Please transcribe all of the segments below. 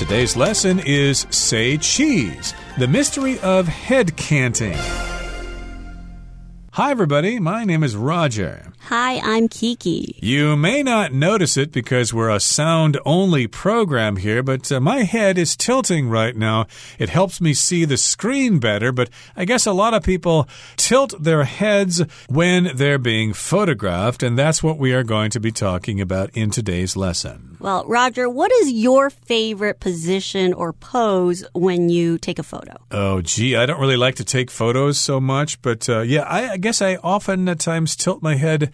Today's lesson is Say Cheese, the mystery of head canting. Hi, everybody. My name is Roger. Hi, I'm Kiki. You may not notice it because we're a sound only program here, but uh, my head is tilting right now. It helps me see the screen better, but I guess a lot of people tilt their heads when they're being photographed, and that's what we are going to be talking about in today's lesson. Well, Roger, what is your favorite position or pose when you take a photo? Oh, gee, I don't really like to take photos so much, but uh, yeah, I, I guess I often at times tilt my head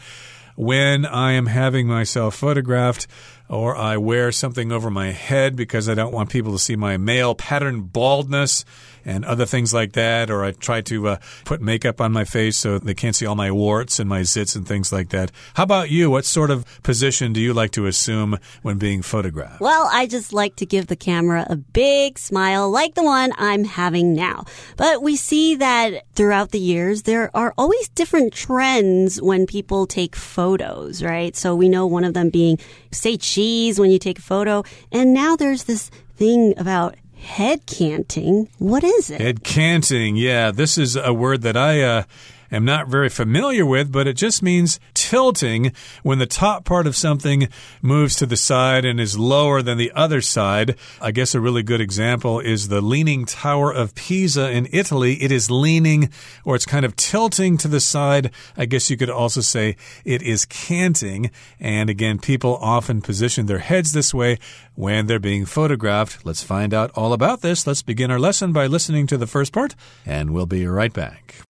when I am having myself photographed or I wear something over my head because I don't want people to see my male pattern baldness and other things like that. Or I try to uh, put makeup on my face so they can't see all my warts and my zits and things like that. How about you? What sort of position do you like to assume when being photographed? Well, I just like to give the camera a big smile like the one I'm having now. But we see that throughout the years, there are always different trends when people take photos, right? So we know one of them being say cheese when you take a photo. And now there's this thing about head canting. What is it? Head canting. Yeah, this is a word that I uh, am not very familiar with, but it just means tilting when the top part of something moves to the side and is lower than the other side. I guess a really good example is the Leaning Tower of Pisa in Italy. It is leaning or it's kind of tilting to the side. I guess you could also say it is canting. And again, people often position their heads this way when they're being photographed. Let's find out all about this. Let's begin our lesson by listening to the first part, and we'll be right back.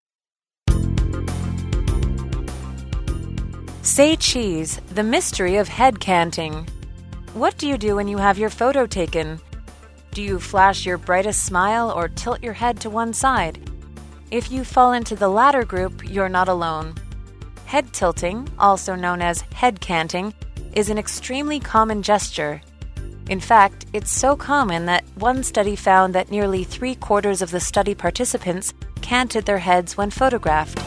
Say cheese, the mystery of head canting. What do you do when you have your photo taken? Do you flash your brightest smile or tilt your head to one side? If you fall into the latter group, you're not alone. Head tilting, also known as head canting, is an extremely common gesture. In fact, it's so common that one study found that nearly three quarters of the study participants canted their heads when photographed.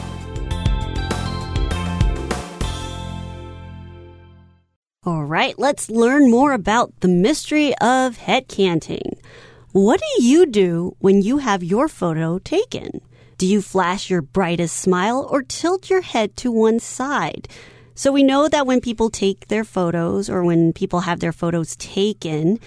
All right, let's learn more about the mystery of head canting. What do you do when you have your photo taken? Do you flash your brightest smile or tilt your head to one side? So we know that when people take their photos or when people have their photos taken,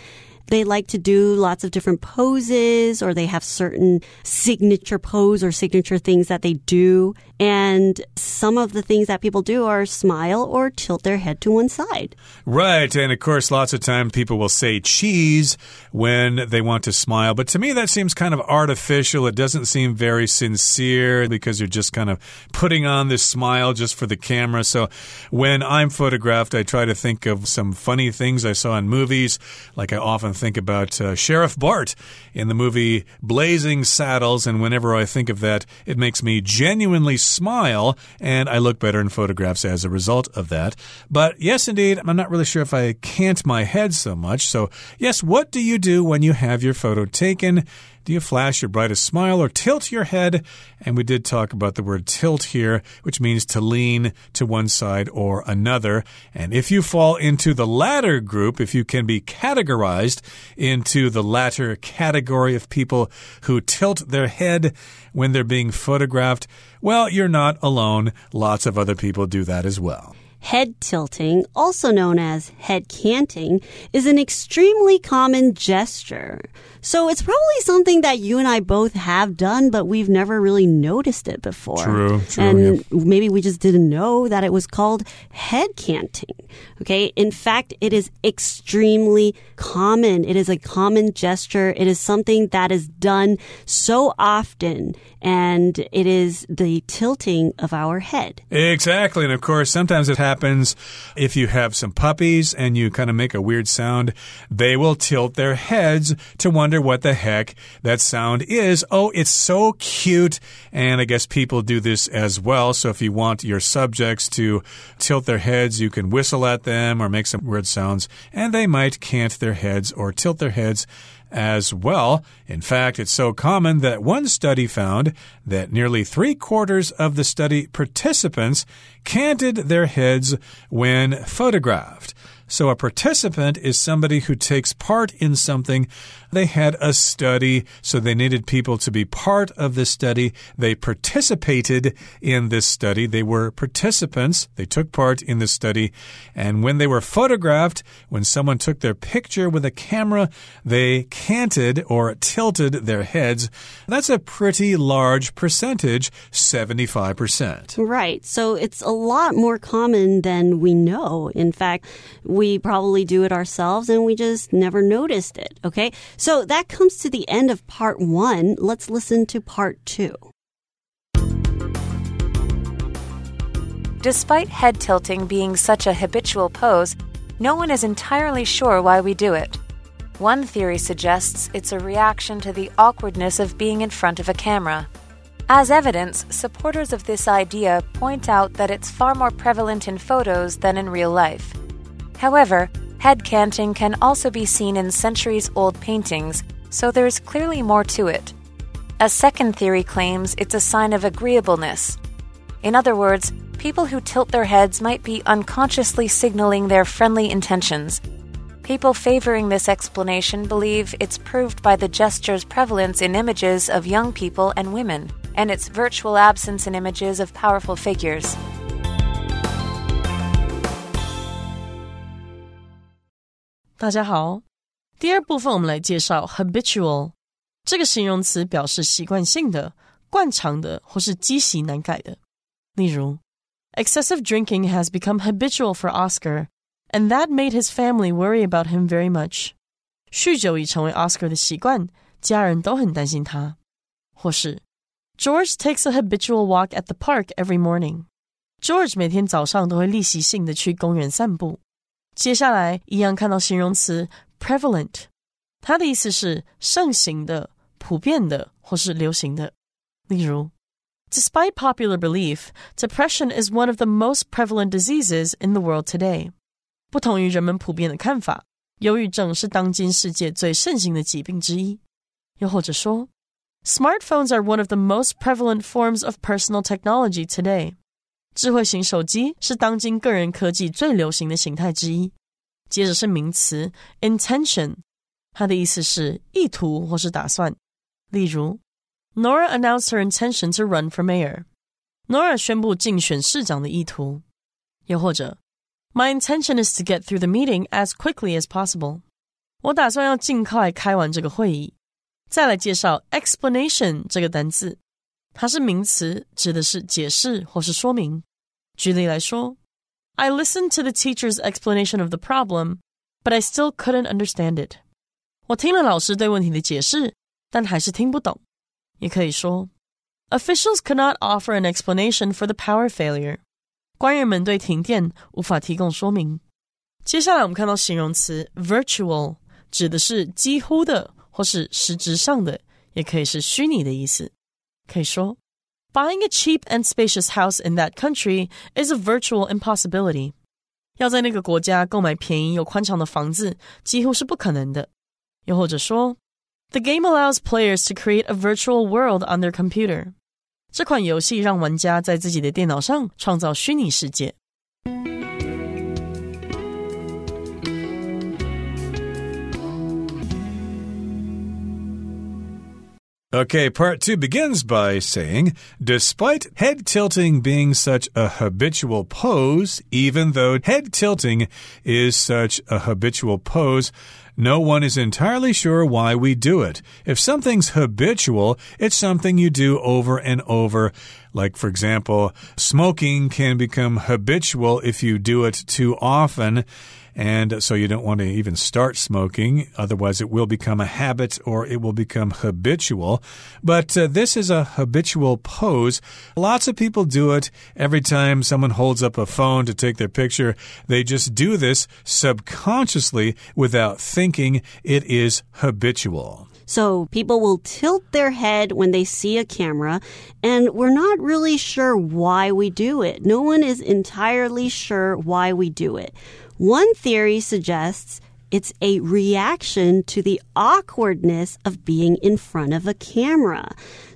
they like to do lots of different poses or they have certain signature pose or signature things that they do. And some of the things that people do are smile or tilt their head to one side. Right. And of course, lots of times people will say cheese when they want to smile. But to me, that seems kind of artificial. It doesn't seem very sincere because you're just kind of putting on this smile just for the camera. So when I'm photographed, I try to think of some funny things I saw in movies. Like I often think about uh, Sheriff Bart in the movie Blazing Saddles. And whenever I think of that, it makes me genuinely smile, and I look better in photographs as a result of that. But yes, indeed, I'm not really sure if I cant my head so much. So, yes, what do you do when you have your photo taken? Do you flash your brightest smile or tilt your head? And we did talk about the word tilt here, which means to lean to one side or another. And if you fall into the latter group, if you can be categorized into the latter category of people who tilt their head when they're being photographed, well, you're not alone. Lots of other people do that as well. Head tilting, also known as head canting, is an extremely common gesture. So it's probably something that you and I both have done, but we've never really noticed it before. True, true. And yeah. maybe we just didn't know that it was called head canting. Okay. In fact, it is extremely common. It is a common gesture. It is something that is done so often and it is the tilting of our head. Exactly. And of course, sometimes it happens if you have some puppies and you kind of make a weird sound, they will tilt their heads to wonder what the heck that sound is. Oh, it's so cute. And I guess people do this as well. So if you want your subjects to tilt their heads, you can whistle at them or make some weird sounds, and they might cant their heads or tilt their heads as well. In fact, it's so common that one study found that nearly three quarters of the study participants canted their heads when photographed. So a participant is somebody who takes part in something. They had a study, so they needed people to be part of this study. They participated in this study. They were participants. They took part in the study. And when they were photographed, when someone took their picture with a camera, they canted or tilted their heads. That's a pretty large percentage, 75%. Right. So it's a lot more common than we know. In fact, we probably do it ourselves and we just never noticed it. Okay. So that comes to the end of part one. Let's listen to part two. Despite head tilting being such a habitual pose, no one is entirely sure why we do it. One theory suggests it's a reaction to the awkwardness of being in front of a camera. As evidence, supporters of this idea point out that it's far more prevalent in photos than in real life. However, head canting can also be seen in centuries old paintings, so there's clearly more to it. A second theory claims it's a sign of agreeableness. In other words, people who tilt their heads might be unconsciously signaling their friendly intentions. People favoring this explanation believe it's proved by the gesture's prevalence in images of young people and women, and its virtual absence in images of powerful figures. 大家好，第二部分我们来介绍 habitual 这个形容词，表示习惯性的、惯常的或是积习难改的。例如，excessive drinking has become habitual for Oscar, and that made his family worry about him very much。酗酒已成为 Oscar 的习惯，家人都很担心他。或是 George takes a habitual walk at the park every morning。George 每天早上都会例行性的去公园散步。 接下来一样看到形容词 prevalent，它的意思是盛行的、普遍的或是流行的。例如，Despite popular belief, depression is one of the most prevalent diseases in the world today。不同于人们普遍的看法，忧郁症是当今世界最盛行的疾病之一。又或者说，Smartphones are one of the most prevalent forms of personal technology today。 智慧型手机是当今个人科技最流行的形态之一。接着是名词 intention，它的意思是意图或是打算。例如，Nora announced her intention to run for mayor。Nora 宣布竞选市长的意图。又或者，My intention is to get through the meeting as quickly as possible。我打算要尽快开完这个会议。再来介绍 explanation 这个单词。它是名词，指的是解释或是说明。举例来说，I listened to the teacher's explanation of the problem, but I still couldn't understand it。我听了老师对问题的解释，但还是听不懂。也可以说，Officials could not offer an explanation for the power failure。官员们对停电无法提供说明。接下来我们看到形容词 virtual，指的是几乎的或是实质上的，也可以是虚拟的意思。 可以说，Buying a cheap and spacious house in that country is a virtual impossibility。要在那个国家购买便宜又宽敞的房子，几乎是不可能的。又或者说，The game allows players to create a virtual world on their computer。这款游戏让玩家在自己的电脑上创造虚拟世界。 Okay, part two begins by saying, despite head tilting being such a habitual pose, even though head tilting is such a habitual pose, no one is entirely sure why we do it. If something's habitual, it's something you do over and over. Like, for example, smoking can become habitual if you do it too often. And so you don't want to even start smoking. Otherwise, it will become a habit or it will become habitual. But uh, this is a habitual pose. Lots of people do it every time someone holds up a phone to take their picture. They just do this subconsciously without thinking. It is habitual. So people will tilt their head when they see a camera, and we're not really sure why we do it. No one is entirely sure why we do it. One theory suggests it's a reaction to the awkwardness of being in front of a camera.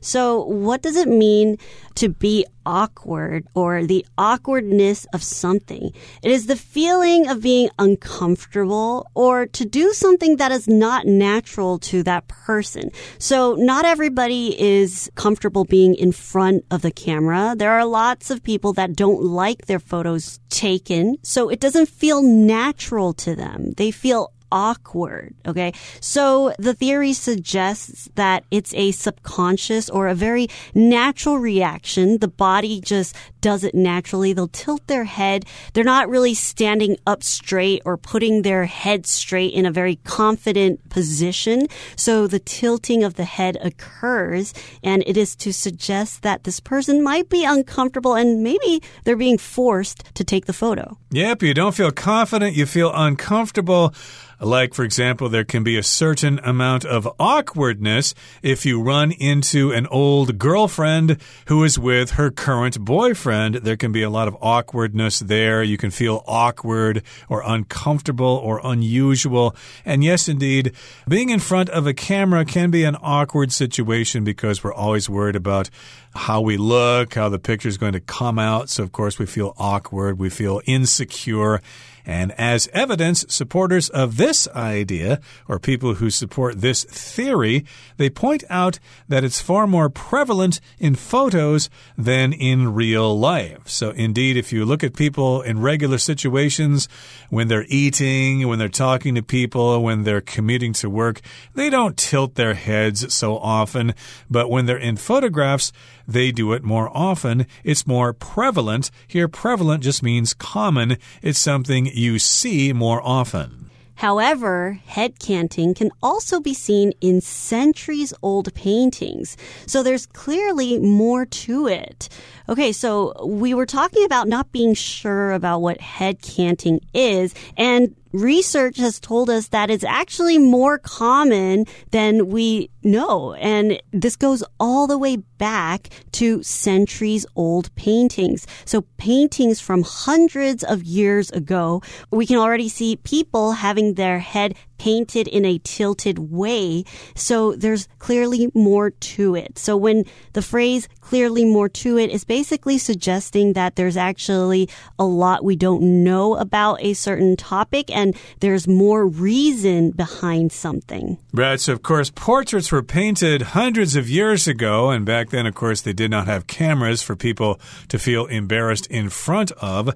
So, what does it mean to be awkward or the awkwardness of something. It is the feeling of being uncomfortable or to do something that is not natural to that person. So not everybody is comfortable being in front of the camera. There are lots of people that don't like their photos taken. So it doesn't feel natural to them. They feel awkward. Okay. So the theory suggests that it's a subconscious or a very natural reaction. The body just does it naturally. They'll tilt their head. They're not really standing up straight or putting their head straight in a very confident position. So the tilting of the head occurs and it is to suggest that this person might be uncomfortable and maybe they're being forced to take the photo. Yep. You don't feel confident. You feel uncomfortable. Like, for example, there can be a certain amount of awkwardness if you run into an old girlfriend who is with her current boyfriend. There can be a lot of awkwardness there. You can feel awkward or uncomfortable or unusual. And yes, indeed, being in front of a camera can be an awkward situation because we're always worried about how we look, how the picture is going to come out. So, of course, we feel awkward, we feel insecure. And as evidence, supporters of this idea, or people who support this theory, they point out that it's far more prevalent in photos than in real life. So, indeed, if you look at people in regular situations, when they're eating, when they're talking to people, when they're commuting to work, they don't tilt their heads so often. But when they're in photographs, they do it more often. It's more prevalent. Here, prevalent just means common. It's something you see more often. However, head canting can also be seen in centuries old paintings. So there's clearly more to it. Okay, so we were talking about not being sure about what head canting is, and research has told us that it's actually more common than we know. And this goes all the way back to centuries old paintings. So paintings from hundreds of years ago, we can already see people having their head painted in a tilted way. So there's clearly more to it. So when the phrase clearly more to it is basically suggesting that there's actually a lot we don't know about a certain topic and there's more reason behind something. Right. So, of course, portraits were painted hundreds of years ago. And back then, of course, they did not have cameras for people to feel embarrassed in front of.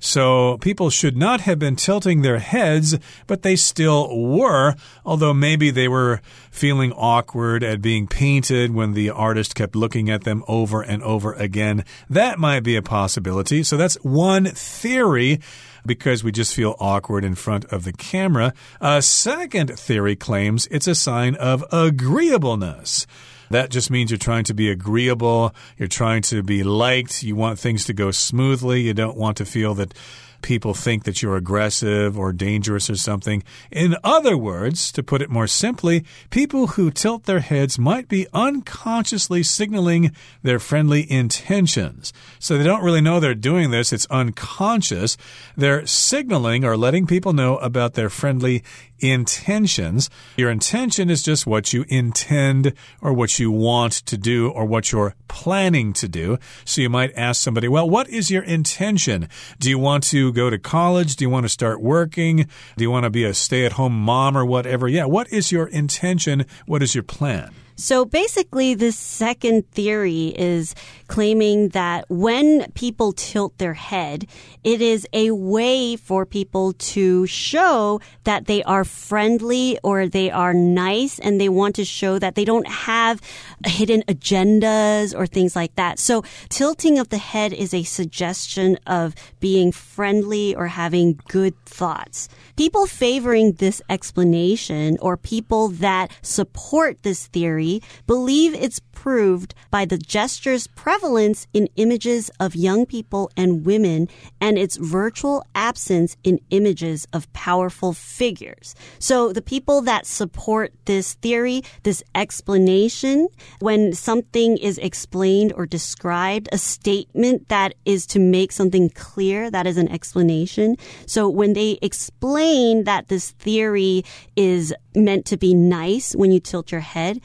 So people should not have been tilting their heads, but they still were, although maybe they were feeling awkward at being painted when the artist kept looking at them over and over again. That might be a possibility. So that's one theory because we just feel awkward in front of the camera. A second theory claims it's a sign of agreeableness. That just means you're trying to be agreeable, you're trying to be liked, you want things to go smoothly, you don't want to feel that people think that you're aggressive or dangerous or something. In other words, to put it more simply, people who tilt their heads might be unconsciously signaling their friendly intentions. So they don't really know they're doing this, it's unconscious. They're signaling or letting people know about their friendly intentions. Your intention is just what you intend or what you want to do or what you're planning to do. So you might ask somebody, well, what is your intention? Do you want to go to college? Do you want to start working? Do you want to be a stay at home mom or whatever? Yeah. What is your intention? What is your plan? So basically, this second theory is claiming that when people tilt their head, it is a way for people to show that they are friendly or they are nice and they want to show that they don't have hidden agendas or things like that. So tilting of the head is a suggestion of being friendly or having good thoughts. People favoring this explanation or people that support this theory believe it's proved by the gesture's prevalence in images of young people and women and its virtual absence in images of powerful figures. So the people that support this theory, this explanation, when something is explained or described, a statement that is to make something clear, that is an explanation. So when they explain that this theory is meant to be nice when you tilt your head,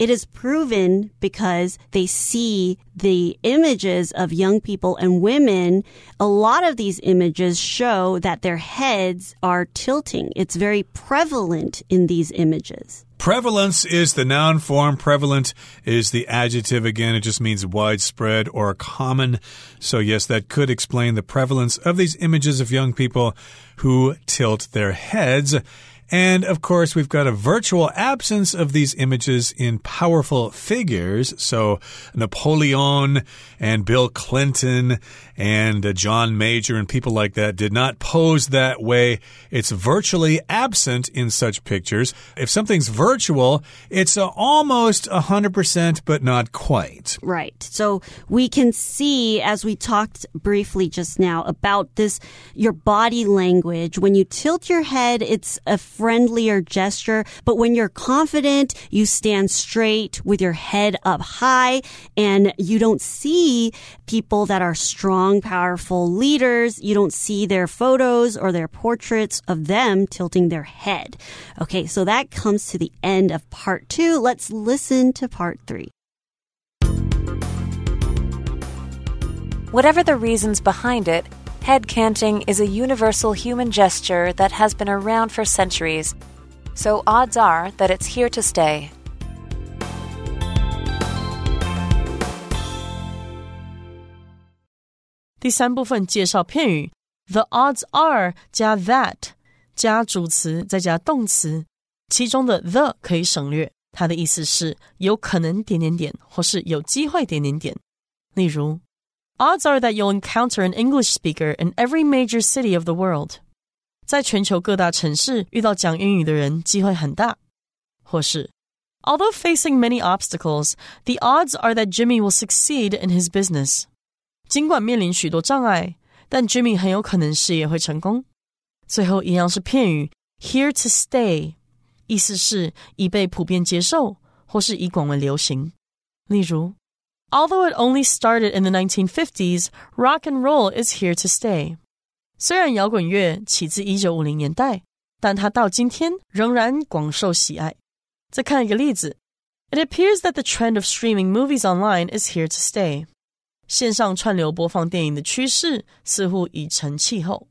it is proven because they see the images of young people and women. A lot of these images show that their heads are tilting. It's very prevalent in these images. Prevalence is the noun form. Prevalent is the adjective. Again, it just means widespread or common. So, yes, that could explain the prevalence of these images of young people who tilt their heads. And of course, we've got a virtual absence of these images in powerful figures. So Napoleon and Bill Clinton and uh, John Major and people like that did not pose that way. It's virtually absent in such pictures. If something's virtual, it's uh, almost 100%, but not quite. Right. So we can see, as we talked briefly just now, about this, your body language. When you tilt your head, it's a friendlier gesture. But when you're confident, you stand straight with your head up high and you don't see people that are strong, powerful leaders. You don't see their photos or their portraits of them tilting their head. Okay. So that comes to the end of part two. Let's listen to part three. Whatever the reasons behind it, head canting is a universal human gesture that has been around for centuries, so odds are that it's here to stay. 第三部分介绍片语，the odds are 加 that 加主词再加动词，其中的 the 可以省略，它的意思是有可能点点点，或是有机会点点点。例如，odds are that you'll encounter an English speaker in every major city of the world。在全球各大城市遇到讲英语的人机会很大，或是 Although facing many obstacles, the odds are that Jimmy will succeed in his business. 尽管面临许多障碍，但 Jimmy 很有可能事业会成功。最后一样是片语 here to stay，意思是已被普遍接受或是已广为流行。例如，Although it only started in the 1950s, rock and roll is here to stay。虽然摇滚乐起自1950年代，但它到今天仍然广受喜爱。再看一个例子，It appears that the trend of streaming movies online is here to stay。 线上串流播放电影的趋势似乎已成气候。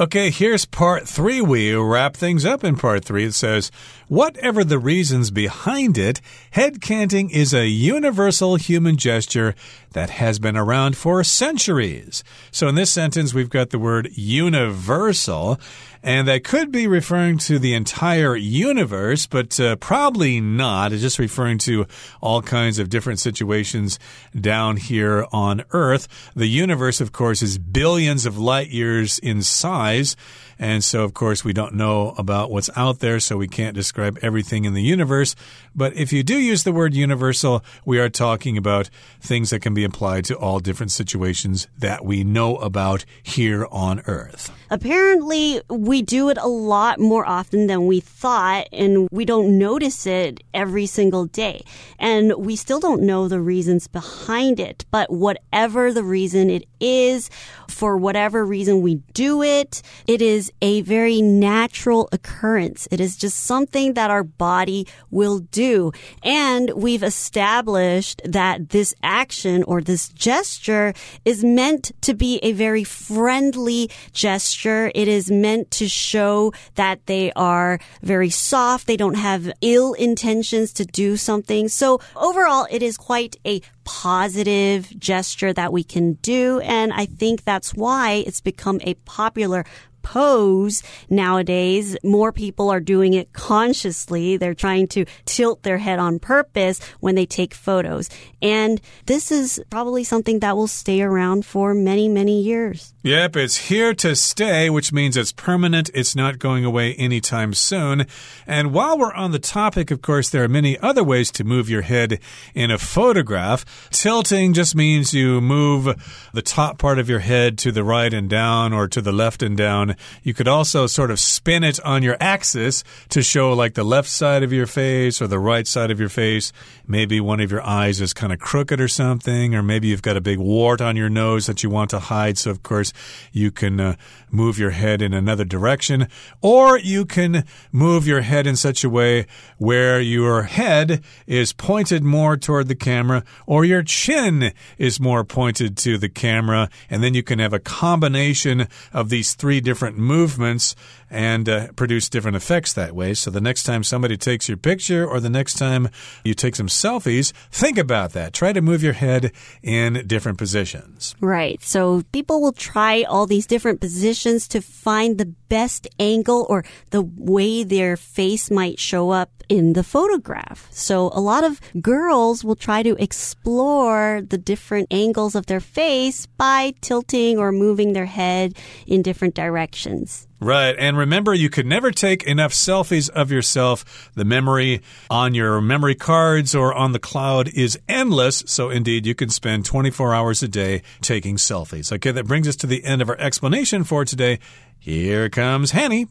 Okay, here's part three. We wrap things up in part three. It says, Whatever the reasons behind it, head canting is a universal human gesture that has been around for centuries. So in this sentence, we've got the word universal. And that could be referring to the entire universe, but uh, probably not. It's just referring to all kinds of different situations down here on Earth. The universe, of course, is billions of light years in size lives and so, of course, we don't know about what's out there, so we can't describe everything in the universe. But if you do use the word universal, we are talking about things that can be applied to all different situations that we know about here on Earth. Apparently, we do it a lot more often than we thought, and we don't notice it every single day. And we still don't know the reasons behind it. But whatever the reason it is, for whatever reason we do it, it is a very natural occurrence. It is just something that our body will do. And we've established that this action or this gesture is meant to be a very friendly gesture. It is meant to show that they are very soft. They don't have ill intentions to do something. So overall, it is quite a positive gesture that we can do. And I think that's why it's become a popular pose nowadays. More people are doing it consciously. They're trying to tilt their head on purpose when they take photos. And this is probably something that will stay around for many, many years. Yep, it's here to stay, which means it's permanent. It's not going away anytime soon. And while we're on the topic, of course, there are many other ways to move your head in a photograph. Tilting just means you move the top part of your head to the right and down or to the left and down you could also sort of spin it on your axis to show like the left side of your face or the right side of your face. Maybe one of your eyes is kind of crooked or something, or maybe you've got a big wart on your nose that you want to hide. So, of course, you can uh, move your head in another direction, or you can move your head in such a way where your head is pointed more toward the camera, or your chin is more pointed to the camera, and then you can have a combination of these three different movements and uh, produce different effects that way. So the next time somebody takes your picture or the next time you take some selfies, think about that. Try to move your head in different positions. Right. So people will try all these different positions to find the best angle or the way their face might show up in the photograph. So a lot of girls will try to explore the different angles of their face by tilting or moving their head in different directions. Right. And remember, you could never take enough selfies of yourself. The memory on your memory cards or on the cloud is endless. So, indeed, you can spend 24 hours a day taking selfies. Okay, that brings us to the end of our explanation for today. Here comes Hanny.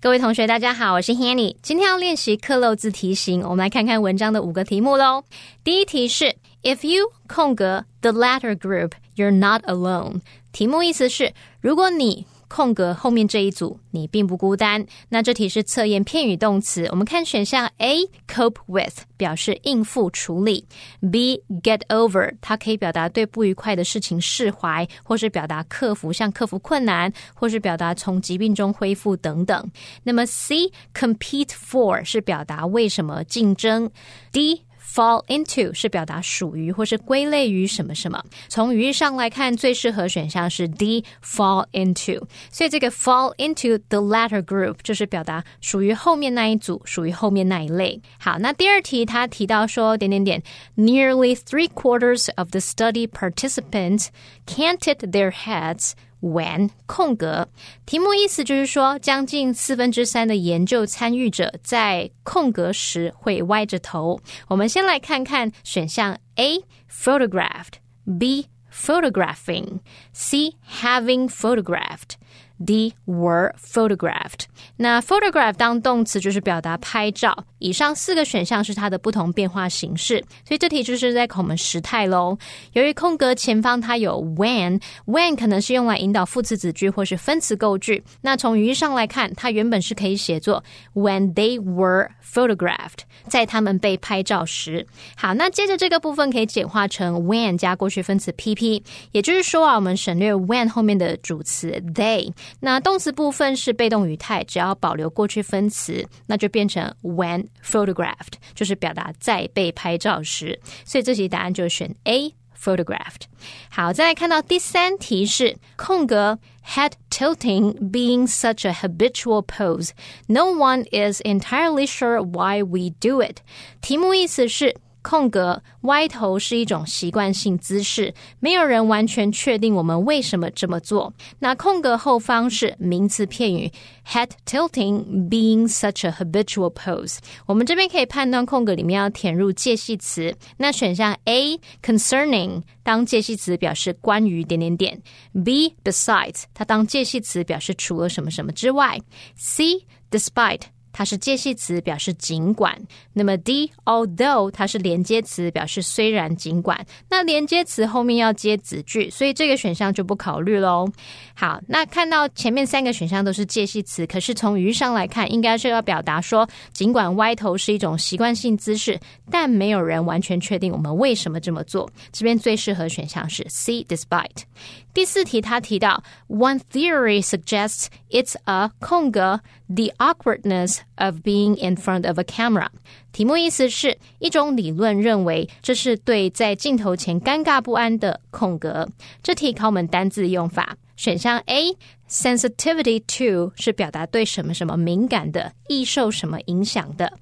各位同学，大家好，我是 Hanny。今天要练习刻漏字题型，我们来看看文章的五个题目喽。第一题是 If you 空格 the latter group, you're not alone。题目意思是，如果你空格后面这一组，你并不孤单。那这题是测验片语动词，我们看选项 A cope with 表示应付处理，B get over 它可以表达对不愉快的事情释怀，或是表达克服，像克服困难，或是表达从疾病中恢复等等。那么 C compete for 是表达为什么竞争，D。Fall into 是表达属于或是归类于什么什么。从语义上来看，最适合选项是 D fall into。所以这个 fall into the latter group 就是表达属于后面那一组，属于后面那一类。好，那第二题他提到说点点点，nearly three quarters of the study participants canted their heads。When 空格，题目意思就是说，将近四分之三的研究参与者在空格时会歪着头。我们先来看看选项 A photographed，B photographing，C having photographed。They were photographed。那 photograph 当动词就是表达拍照。以上四个选项是它的不同变化形式，所以这题就是在考我们时态喽。由于空格前方它有 when，when 可能是用来引导副词子句或是分词构句。那从语义上来看，它原本是可以写作 when they were photographed，在他们被拍照时。好，那接着这个部分可以简化成 when 加过去分词 pp，也就是说啊，我们省略 when 后面的主词 they。那动词部分是被动语态，只要保留过去分词，那就变成 when photographed，就是表达在被拍照时。所以这题答案就选 A photographed。好，再来看到第三题是空格 head tilting being such a habitual pose, no one is entirely sure why we do it。题目意思是。空格歪头是一种习惯性姿势，没有人完全确定我们为什么这么做。那空格后方是名词片语 head tilting being such a habitual pose。我们这边可以判断空格里面要填入介系词。那选项 A concerning 当介系词表示关于点点点，B besides 它当介系词表示除了什么什么之外，C despite。它是介系词，表示尽管。那么 D although 它是连接词，表示虽然尽管。那连接词后面要接子句，所以这个选项就不考虑喽。好，那看到前面三个选项都是介系词，可是从语义上来看，应该是要表达说，尽管歪头是一种习惯性姿势，但没有人完全确定我们为什么这么做。这边最适合选项是 C despite。第四题他提到，One theory suggests it's a 空格 the awkwardness of being in front of a camera。题目意思是一种理论认为这是对在镜头前尴尬不安的空格。这题考我们单字用法，选项 A sensitivity to 是表达对什么什么敏感的，易受什么影响的。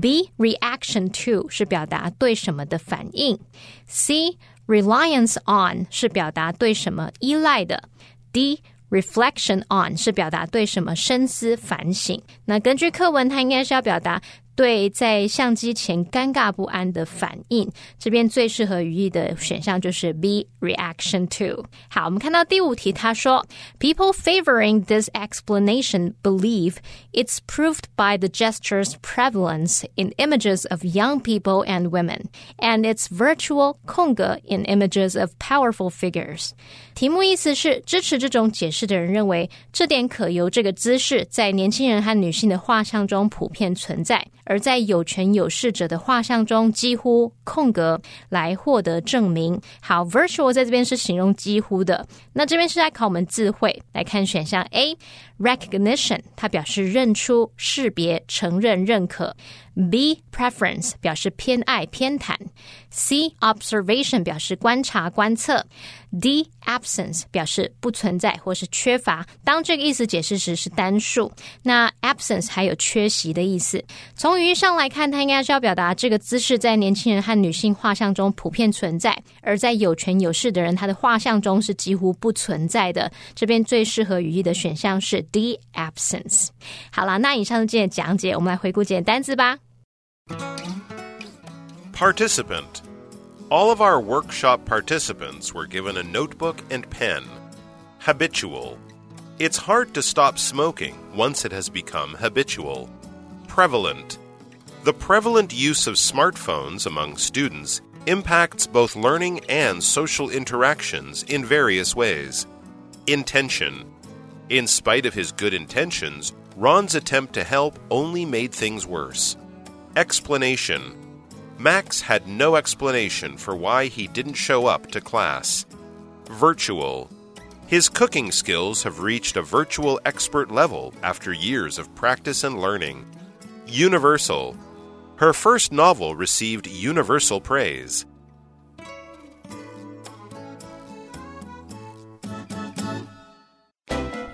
B reaction to 是表达对什么的反应。C Reliance on 是表达对什么依赖的，D reflection on 是表达对什么深思反省。那根据课文，它应该是要表达 对在相机前尴尬不安的反应。这边最适合语义的选项就是 B reaction to。好，我们看到第五题，他说，People favoring this explanation believe it's proved by the gesture's prevalence in images of young people and women, and its virtual 空格 in images of powerful figures。 题目意思是支持这种解释的人认为，这点可由这个姿势在年轻人和女性的画像中普遍存在，而在有权有势者的画像中几乎空格来获得证明。好，virtual 在这边是形容几乎的，那这边是在考我们智慧。来看选项 A recognition，它表示认出、识别、承认、认可。B preference 表示偏爱、偏袒；C observation 表示观察、观测；D absence 表示不存在或是缺乏。当这个意思解释时是单数，那 absence 还有缺席的意思。从语义上来看，它应该是要表达这个姿势在年轻人和女性画像中普遍存在，而在有权有势的人他的画像中是几乎不存在的。这边最适合语义的选项是 D absence。好了，那以上是今天的讲解，我们来回顾几个单词吧。Participant. All of our workshop participants were given a notebook and pen. Habitual. It's hard to stop smoking once it has become habitual. Prevalent. The prevalent use of smartphones among students impacts both learning and social interactions in various ways. Intention. In spite of his good intentions, Ron's attempt to help only made things worse. Explanation Max had no explanation for why he didn't show up to class. Virtual His cooking skills have reached a virtual expert level after years of practice and learning. Universal Her first novel received universal praise.